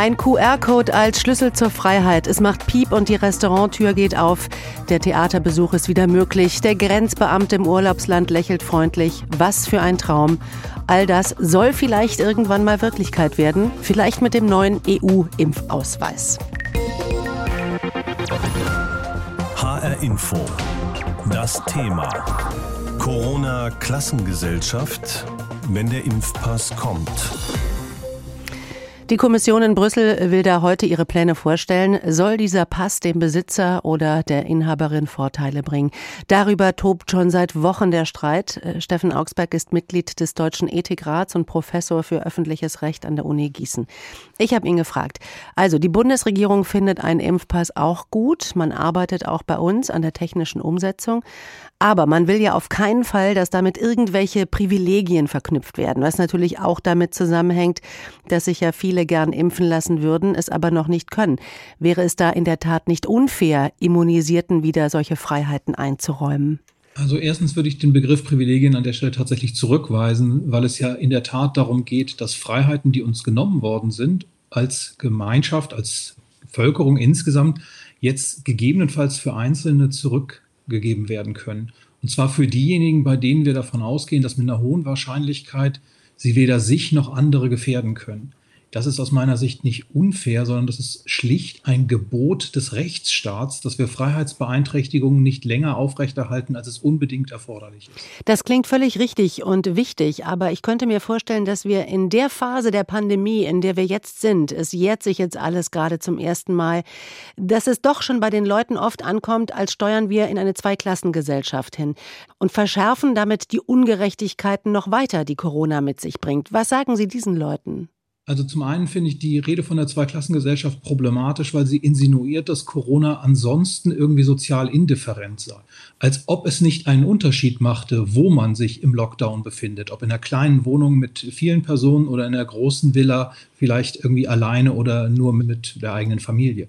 Ein QR-Code als Schlüssel zur Freiheit. Es macht Piep und die Restauranttür geht auf. Der Theaterbesuch ist wieder möglich. Der Grenzbeamte im Urlaubsland lächelt freundlich. Was für ein Traum. All das soll vielleicht irgendwann mal Wirklichkeit werden. Vielleicht mit dem neuen EU-Impfausweis. HR Info. Das Thema. Corona-Klassengesellschaft, wenn der Impfpass kommt. Die Kommission in Brüssel will da heute ihre Pläne vorstellen. Soll dieser Pass dem Besitzer oder der Inhaberin Vorteile bringen? Darüber tobt schon seit Wochen der Streit. Äh, Steffen Augsberg ist Mitglied des Deutschen Ethikrats und Professor für öffentliches Recht an der Uni Gießen. Ich habe ihn gefragt. Also, die Bundesregierung findet einen Impfpass auch gut. Man arbeitet auch bei uns an der technischen Umsetzung. Aber man will ja auf keinen Fall, dass damit irgendwelche Privilegien verknüpft werden, was natürlich auch damit zusammenhängt, dass sich ja viele gern impfen lassen würden, es aber noch nicht können. Wäre es da in der Tat nicht unfair, Immunisierten wieder solche Freiheiten einzuräumen? Also erstens würde ich den Begriff Privilegien an der Stelle tatsächlich zurückweisen, weil es ja in der Tat darum geht, dass Freiheiten, die uns genommen worden sind, als Gemeinschaft, als Bevölkerung insgesamt, jetzt gegebenenfalls für Einzelne zurück gegeben werden können. Und zwar für diejenigen, bei denen wir davon ausgehen, dass mit einer hohen Wahrscheinlichkeit sie weder sich noch andere gefährden können. Das ist aus meiner Sicht nicht unfair, sondern das ist schlicht ein Gebot des Rechtsstaats, dass wir Freiheitsbeeinträchtigungen nicht länger aufrechterhalten, als es unbedingt erforderlich ist. Das klingt völlig richtig und wichtig, aber ich könnte mir vorstellen, dass wir in der Phase der Pandemie, in der wir jetzt sind, es jährt sich jetzt alles gerade zum ersten Mal, dass es doch schon bei den Leuten oft ankommt, als steuern wir in eine Zweiklassengesellschaft hin und verschärfen damit die Ungerechtigkeiten noch weiter, die Corona mit sich bringt. Was sagen Sie diesen Leuten? Also zum einen finde ich die Rede von der Zweiklassengesellschaft problematisch, weil sie insinuiert, dass Corona ansonsten irgendwie sozial indifferent sei. Als ob es nicht einen Unterschied machte, wo man sich im Lockdown befindet. Ob in einer kleinen Wohnung mit vielen Personen oder in einer großen Villa, vielleicht irgendwie alleine oder nur mit der eigenen Familie.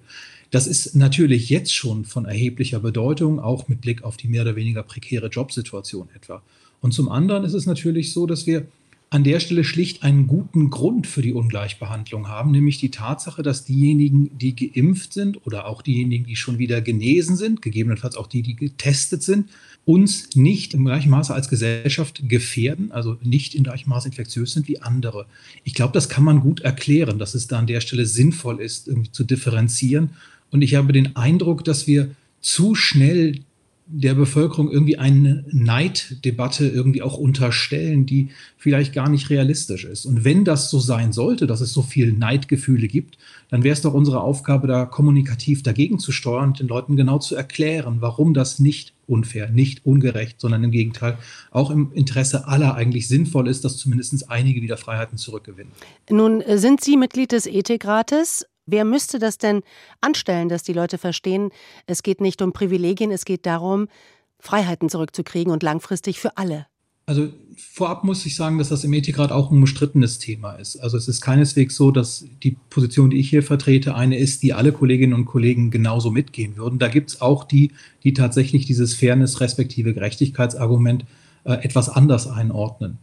Das ist natürlich jetzt schon von erheblicher Bedeutung, auch mit Blick auf die mehr oder weniger prekäre Jobsituation etwa. Und zum anderen ist es natürlich so, dass wir an der Stelle schlicht einen guten Grund für die Ungleichbehandlung haben, nämlich die Tatsache, dass diejenigen, die geimpft sind oder auch diejenigen, die schon wieder genesen sind, gegebenenfalls auch die, die getestet sind, uns nicht im gleichen Maße als Gesellschaft gefährden, also nicht in gleichem Maße infektiös sind wie andere. Ich glaube, das kann man gut erklären, dass es da an der Stelle sinnvoll ist, irgendwie zu differenzieren. Und ich habe den Eindruck, dass wir zu schnell der Bevölkerung irgendwie eine Neiddebatte irgendwie auch unterstellen, die vielleicht gar nicht realistisch ist. Und wenn das so sein sollte, dass es so viel Neidgefühle gibt, dann wäre es doch unsere Aufgabe, da kommunikativ dagegen zu steuern und den Leuten genau zu erklären, warum das nicht unfair, nicht ungerecht, sondern im Gegenteil auch im Interesse aller eigentlich sinnvoll ist, dass zumindest einige wieder Freiheiten zurückgewinnen. Nun äh, sind Sie Mitglied des Ethikrates. Wer müsste das denn anstellen, dass die Leute verstehen, es geht nicht um Privilegien, es geht darum, Freiheiten zurückzukriegen und langfristig für alle? Also vorab muss ich sagen, dass das im Ethikrat auch ein umstrittenes Thema ist. Also es ist keineswegs so, dass die Position, die ich hier vertrete, eine ist, die alle Kolleginnen und Kollegen genauso mitgehen würden. Da gibt es auch die, die tatsächlich dieses Fairness respektive Gerechtigkeitsargument äh, etwas anders einordnen.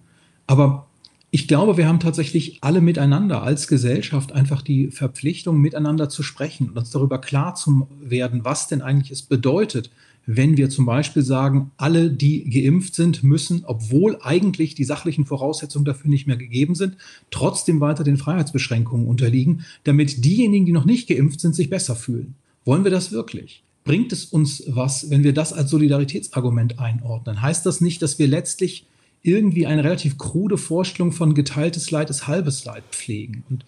Aber ich glaube, wir haben tatsächlich alle miteinander als Gesellschaft einfach die Verpflichtung, miteinander zu sprechen und uns darüber klar zu werden, was denn eigentlich es bedeutet, wenn wir zum Beispiel sagen, alle, die geimpft sind, müssen, obwohl eigentlich die sachlichen Voraussetzungen dafür nicht mehr gegeben sind, trotzdem weiter den Freiheitsbeschränkungen unterliegen, damit diejenigen, die noch nicht geimpft sind, sich besser fühlen. Wollen wir das wirklich? Bringt es uns was, wenn wir das als Solidaritätsargument einordnen? Heißt das nicht, dass wir letztlich irgendwie eine relativ krude Vorstellung von geteiltes Leid ist halbes Leid pflegen. Und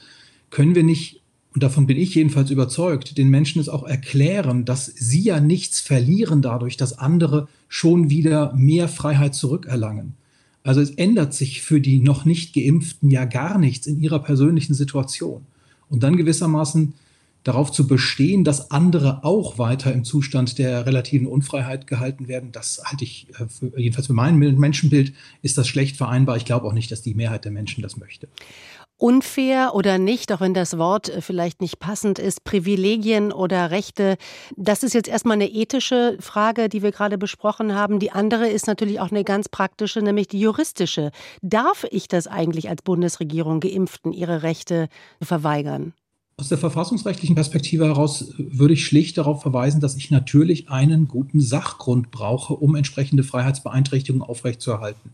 können wir nicht, und davon bin ich jedenfalls überzeugt, den Menschen es auch erklären, dass sie ja nichts verlieren dadurch, dass andere schon wieder mehr Freiheit zurückerlangen. Also es ändert sich für die noch nicht geimpften ja gar nichts in ihrer persönlichen Situation. Und dann gewissermaßen darauf zu bestehen, dass andere auch weiter im Zustand der relativen Unfreiheit gehalten werden, das halte ich, äh, für, jedenfalls für mein Menschenbild, ist das schlecht vereinbar. Ich glaube auch nicht, dass die Mehrheit der Menschen das möchte. Unfair oder nicht, auch wenn das Wort äh, vielleicht nicht passend ist, Privilegien oder Rechte, das ist jetzt erstmal eine ethische Frage, die wir gerade besprochen haben. Die andere ist natürlich auch eine ganz praktische, nämlich die juristische. Darf ich das eigentlich als Bundesregierung Geimpften ihre Rechte verweigern? Aus der verfassungsrechtlichen Perspektive heraus würde ich schlicht darauf verweisen, dass ich natürlich einen guten Sachgrund brauche, um entsprechende Freiheitsbeeinträchtigungen aufrechtzuerhalten.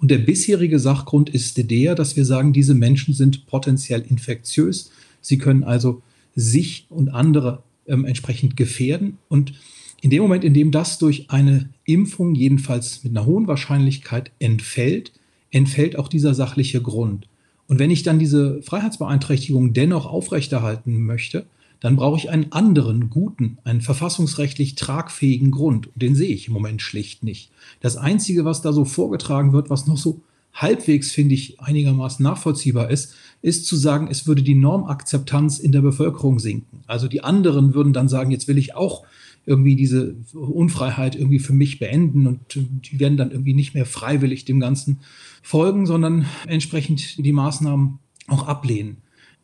Und der bisherige Sachgrund ist der, dass wir sagen, diese Menschen sind potenziell infektiös. Sie können also sich und andere ähm, entsprechend gefährden. Und in dem Moment, in dem das durch eine Impfung jedenfalls mit einer hohen Wahrscheinlichkeit entfällt, entfällt auch dieser sachliche Grund. Und wenn ich dann diese Freiheitsbeeinträchtigung dennoch aufrechterhalten möchte, dann brauche ich einen anderen, guten, einen verfassungsrechtlich tragfähigen Grund. Den sehe ich im Moment schlicht nicht. Das Einzige, was da so vorgetragen wird, was noch so halbwegs, finde ich, einigermaßen nachvollziehbar ist, ist zu sagen, es würde die Normakzeptanz in der Bevölkerung sinken. Also die anderen würden dann sagen, jetzt will ich auch irgendwie diese Unfreiheit irgendwie für mich beenden und die werden dann irgendwie nicht mehr freiwillig dem Ganzen folgen, sondern entsprechend die Maßnahmen auch ablehnen.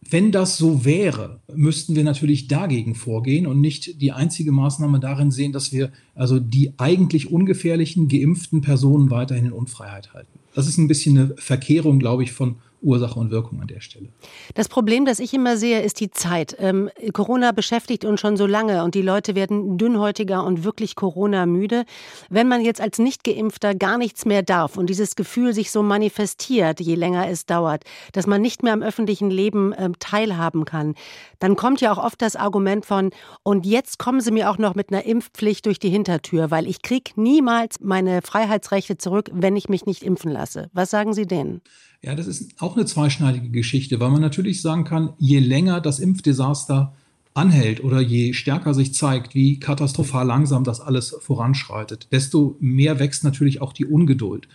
Wenn das so wäre, müssten wir natürlich dagegen vorgehen und nicht die einzige Maßnahme darin sehen, dass wir also die eigentlich ungefährlichen geimpften Personen weiterhin in Unfreiheit halten. Das ist ein bisschen eine Verkehrung, glaube ich, von Ursache und Wirkung an der Stelle. Das Problem, das ich immer sehe, ist die Zeit. Ähm, Corona beschäftigt uns schon so lange und die Leute werden dünnhäutiger und wirklich Corona-müde. Wenn man jetzt als Nicht-Geimpfter gar nichts mehr darf und dieses Gefühl sich so manifestiert, je länger es dauert, dass man nicht mehr am öffentlichen Leben äh, teilhaben kann, dann kommt ja auch oft das Argument von, und jetzt kommen Sie mir auch noch mit einer Impfpflicht durch die Hintertür, weil ich kriege niemals meine Freiheitsrechte zurück, wenn ich mich nicht impfen lasse. Was sagen Sie denen? Ja, das ist auch eine zweischneidige Geschichte, weil man natürlich sagen kann, je länger das Impfdesaster anhält oder je stärker sich zeigt, wie katastrophal langsam das alles voranschreitet, desto mehr wächst natürlich auch die Ungeduld.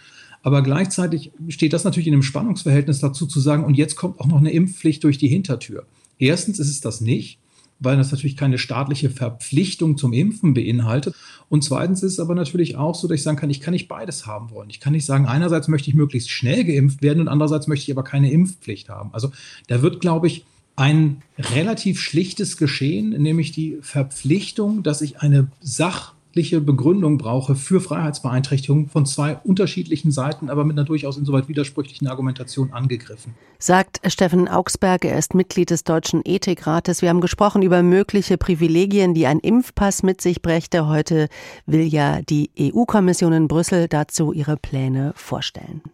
Aber gleichzeitig steht das natürlich in einem Spannungsverhältnis dazu zu sagen, und jetzt kommt auch noch eine Impfpflicht durch die Hintertür. Erstens ist es das nicht weil das natürlich keine staatliche Verpflichtung zum Impfen beinhaltet. Und zweitens ist es aber natürlich auch so, dass ich sagen kann, ich kann nicht beides haben wollen. Ich kann nicht sagen, einerseits möchte ich möglichst schnell geimpft werden und andererseits möchte ich aber keine Impfpflicht haben. Also da wird, glaube ich, ein relativ schlichtes Geschehen, nämlich die Verpflichtung, dass ich eine Sach rechtliche Begründung brauche für Freiheitsbeeinträchtigungen von zwei unterschiedlichen Seiten, aber mit einer durchaus insoweit widersprüchlichen Argumentation angegriffen. Sagt Steffen Augsberg, er ist Mitglied des Deutschen Ethikrates. Wir haben gesprochen über mögliche Privilegien, die ein Impfpass mit sich brächte. Heute will ja die EU-Kommission in Brüssel dazu ihre Pläne vorstellen.